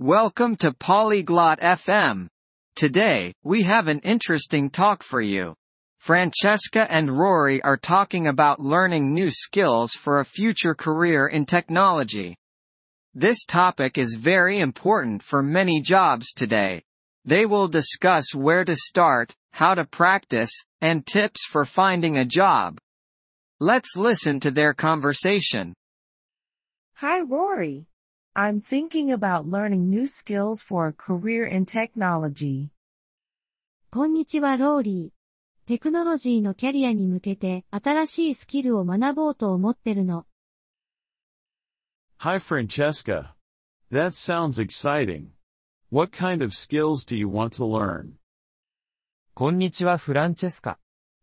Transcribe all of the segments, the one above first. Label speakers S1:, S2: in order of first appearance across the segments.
S1: Welcome to Polyglot FM. Today, we have an interesting talk for you. Francesca and Rory are talking about learning new skills for a future career in technology. This topic is very important for many jobs today. They will discuss where to start, how to practice, and tips for finding a job. Let's listen to their conversation.
S2: Hi, Rory. I'm thinking about learning new skills for a career in technology.
S3: こんにちはローリー。テクノロジーのキャリアに向けて新しいスキルを学ぼうと思ってるの。
S4: Hi Francesca. That sounds exciting. What kind of skills do you want to learn?
S5: こんにちはフランチェスカ。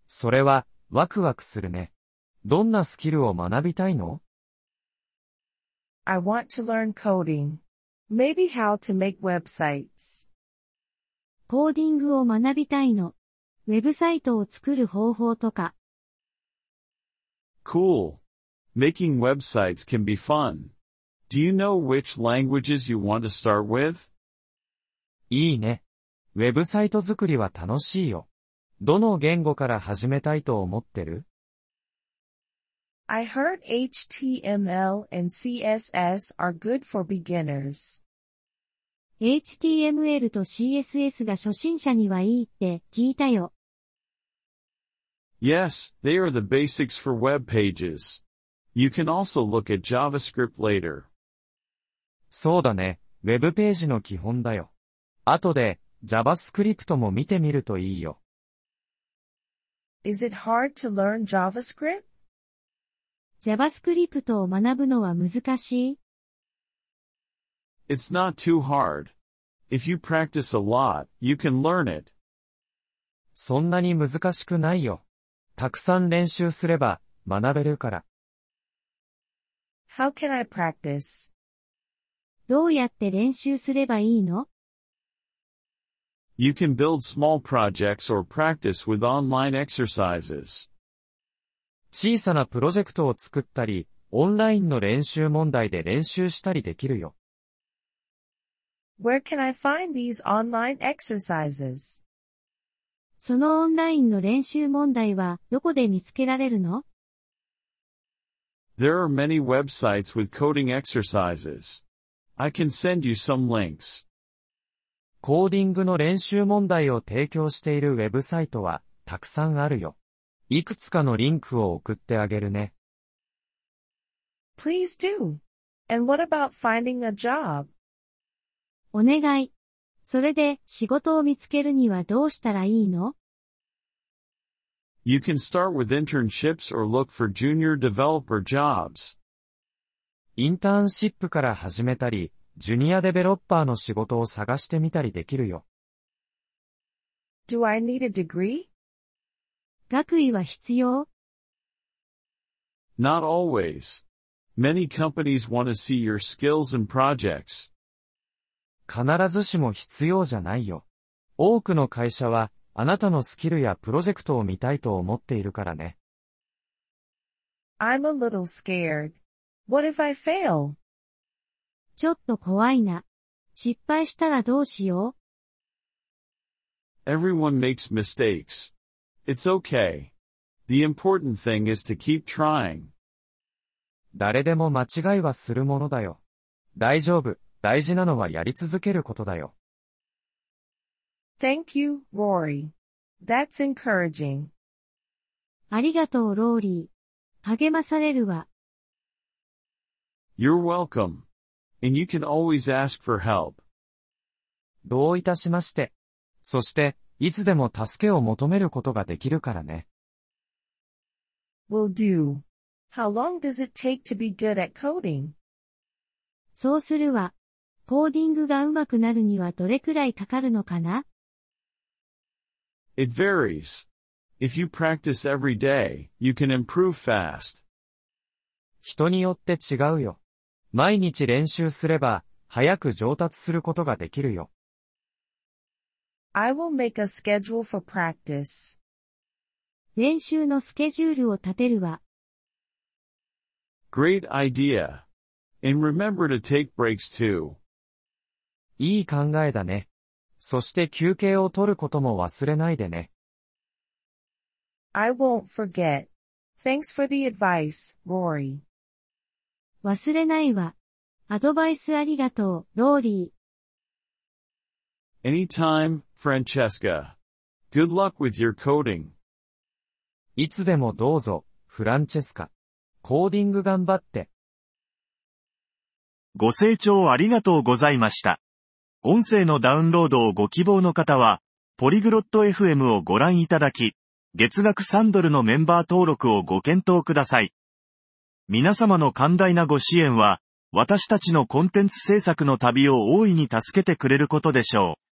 S5: それは、ワクワクするね。どんなスキルを学びたいの
S2: I want to learn coding. Maybe how to make websites.
S3: コーディングを学びたいの。ウェブサイトを作る方法とか。
S4: Cool. Making websites can be fun. Do you know which languages you want to start with?
S5: いいね。ウェブサイト作りは楽しいよ。どの言語から始めたいと思ってる
S2: I heard HTML and CSS are good for beginners.
S3: HTML と CSS が初心者にはいいって聞いたよ。
S4: Yes, they are the basics for web pages. You can also look at JavaScript later.
S5: そうだね。ウェブページの基本だよ。後で、JavaScript も見てみるといいよ。
S2: Is it hard to learn JavaScript?
S3: JavaScript を学ぶのは難しい
S4: It's not too hard. If you practice a lot, you can learn it.
S5: そんなに難しくないよ。たくさん練習すれば、学べるから。
S2: How can I practice?
S3: どうやって練習すればいいの
S4: You can build small projects or practice with online exercises.
S5: 小さなプロジェクトを作ったり、オンラインの練習問題で練習したりできるよ。
S2: Where can I find these online exercises?
S3: そのオンラインの練習問題はどこで見つけられるの
S4: There are many websites with coding exercises. I can send you some links.
S5: コーディングの練習問題を提供しているウェブサイトは、たくさんあるよ。いくつかのリンクを送ってあげるね。
S2: Please do. And what about finding a job?
S3: お願い。それで仕事を見つけるにはどうしたらいいの
S4: You can start with internships or look for junior developer jobs.
S5: インターンシップから始めたり、ジュニアデベロッパーの仕事を探してみたりできるよ。
S2: Do I need a degree?
S3: 学位は必要
S4: Not always. Many companies want to see your skills and projects.
S5: 必ずしも必要じゃないよ。多くの会社は、あなたのスキルやプロジェクトを見たいと思っているからね。
S2: I'm a little scared. What if I fail?
S3: ちょっと怖いな。失敗したらどうしよ
S4: Everyone makes mistakes. It's okay. The important thing is to keep trying.
S5: 誰でも間違いはするものだよ。大丈夫。大事なのはやり続けることだよ。
S2: Thank you, Rory. That's encouraging.
S3: う。ありがとうローリー。励まされるわ。
S4: You're welcome. And you can always ask for help.
S5: どういたしまして。そして、いつでも助けを求めることができるからね。
S2: Will do. How long does it take to be good at coding?
S3: そうするわ。コーディングが上手くなるにはどれくらいかかるのかな
S4: It varies. If you practice every day, you can improve fast.
S5: 人によって違うよ。毎日練習すれば、早く上達することができるよ。
S2: I will make a schedule for practice.
S3: 練習のスケジュールを立てるわ。
S4: Great idea. And remember to take breaks too.
S5: いい考えだね。そして休憩を取ることも忘れないでね。
S2: I won't forget. Thanks for the advice, Rory.
S3: 忘れないわ。アドバイスありがとう、ローリー。
S4: Anytime, Francesca. Good luck with your coding.
S5: いつでもどうぞ、フランチェスカ。コーディング頑張って。
S6: ご清聴ありがとうございました。音声のダウンロードをご希望の方は、ポリグロット FM をご覧いただき、月額3ドルのメンバー登録をご検討ください。皆様の寛大なご支援は、私たちのコンテンツ制作の旅を大いに助けてくれることでしょう。